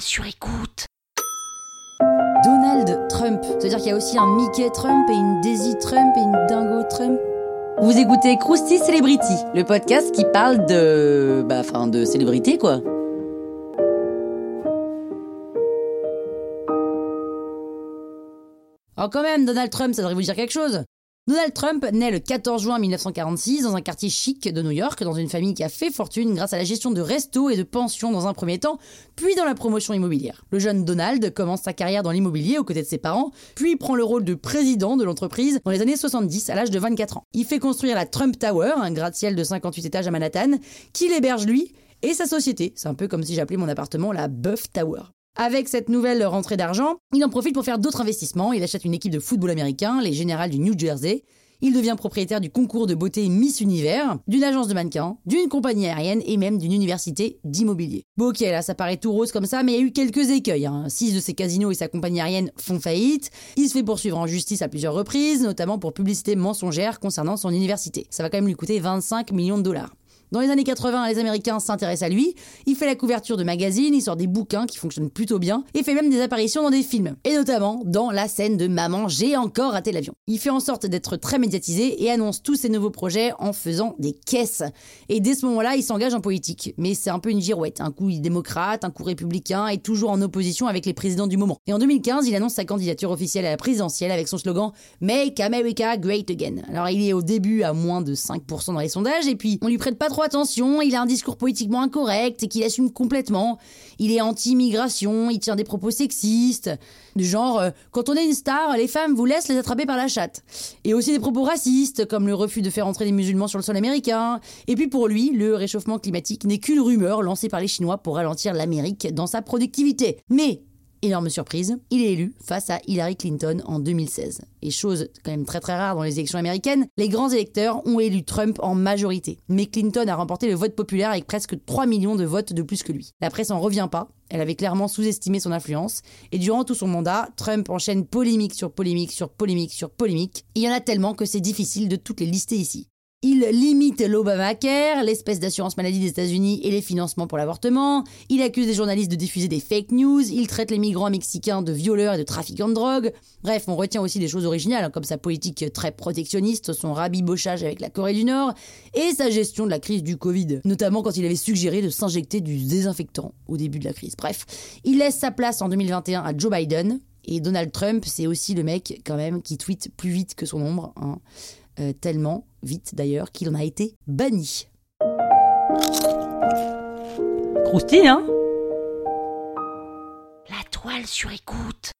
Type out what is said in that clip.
sur écoute. Donald Trump. C'est-à-dire qu'il y a aussi un Mickey Trump et une Daisy Trump et une Dingo Trump. Vous écoutez Krusty Celebrity, le podcast qui parle de. Bah, enfin, de célébrité, quoi. Oh, quand même, Donald Trump, ça devrait vous dire quelque chose. Donald Trump naît le 14 juin 1946 dans un quartier chic de New York, dans une famille qui a fait fortune grâce à la gestion de restos et de pensions dans un premier temps, puis dans la promotion immobilière. Le jeune Donald commence sa carrière dans l'immobilier aux côtés de ses parents, puis prend le rôle de président de l'entreprise dans les années 70 à l'âge de 24 ans. Il fait construire la Trump Tower, un gratte-ciel de 58 étages à Manhattan, qu'il héberge lui et sa société. C'est un peu comme si j'appelais mon appartement la Buff Tower. Avec cette nouvelle rentrée d'argent, il en profite pour faire d'autres investissements. Il achète une équipe de football américain, les Générales du New Jersey. Il devient propriétaire du concours de beauté Miss Univers, d'une agence de mannequins, d'une compagnie aérienne et même d'une université d'immobilier. Bon ok, là ça paraît tout rose comme ça, mais il y a eu quelques écueils. Hein. Six de ses casinos et sa compagnie aérienne font faillite. Il se fait poursuivre en justice à plusieurs reprises, notamment pour publicité mensongère concernant son université. Ça va quand même lui coûter 25 millions de dollars. Dans les années 80, les Américains s'intéressent à lui. Il fait la couverture de magazines, il sort des bouquins qui fonctionnent plutôt bien, et fait même des apparitions dans des films. Et notamment dans la scène de Maman, j'ai encore raté l'avion. Il fait en sorte d'être très médiatisé et annonce tous ses nouveaux projets en faisant des caisses. Et dès ce moment-là, il s'engage en politique. Mais c'est un peu une girouette. Un coup il démocrate, un coup républicain, et toujours en opposition avec les présidents du moment. Et en 2015, il annonce sa candidature officielle à la présidentielle avec son slogan Make America Great Again. Alors il est au début à moins de 5% dans les sondages, et puis on lui prête pas trop attention, il a un discours politiquement incorrect et qu'il assume complètement. Il est anti-immigration, il tient des propos sexistes, du genre euh, quand on est une star, les femmes vous laissent les attraper par la chatte. Et aussi des propos racistes, comme le refus de faire entrer les musulmans sur le sol américain. Et puis pour lui, le réchauffement climatique n'est qu'une rumeur lancée par les Chinois pour ralentir l'Amérique dans sa productivité. Mais Énorme surprise, il est élu face à Hillary Clinton en 2016. Et chose quand même très très rare dans les élections américaines, les grands électeurs ont élu Trump en majorité. Mais Clinton a remporté le vote populaire avec presque 3 millions de votes de plus que lui. La presse en revient pas, elle avait clairement sous-estimé son influence. Et durant tout son mandat, Trump enchaîne polémique sur polémique sur polémique sur polémique. Il y en a tellement que c'est difficile de toutes les lister ici. Il limite l'Obamacare, l'espèce d'assurance maladie des États-Unis et les financements pour l'avortement. Il accuse les journalistes de diffuser des fake news. Il traite les migrants mexicains de violeurs et de trafiquants de drogue. Bref, on retient aussi des choses originales, hein, comme sa politique très protectionniste, son rabibochage avec la Corée du Nord et sa gestion de la crise du Covid, notamment quand il avait suggéré de s'injecter du désinfectant au début de la crise. Bref, il laisse sa place en 2021 à Joe Biden. Et Donald Trump, c'est aussi le mec, quand même, qui tweet plus vite que son ombre. Hein. Euh, tellement vite d'ailleurs qu'il en a été banni. Croustille, hein? La toile sur écoute.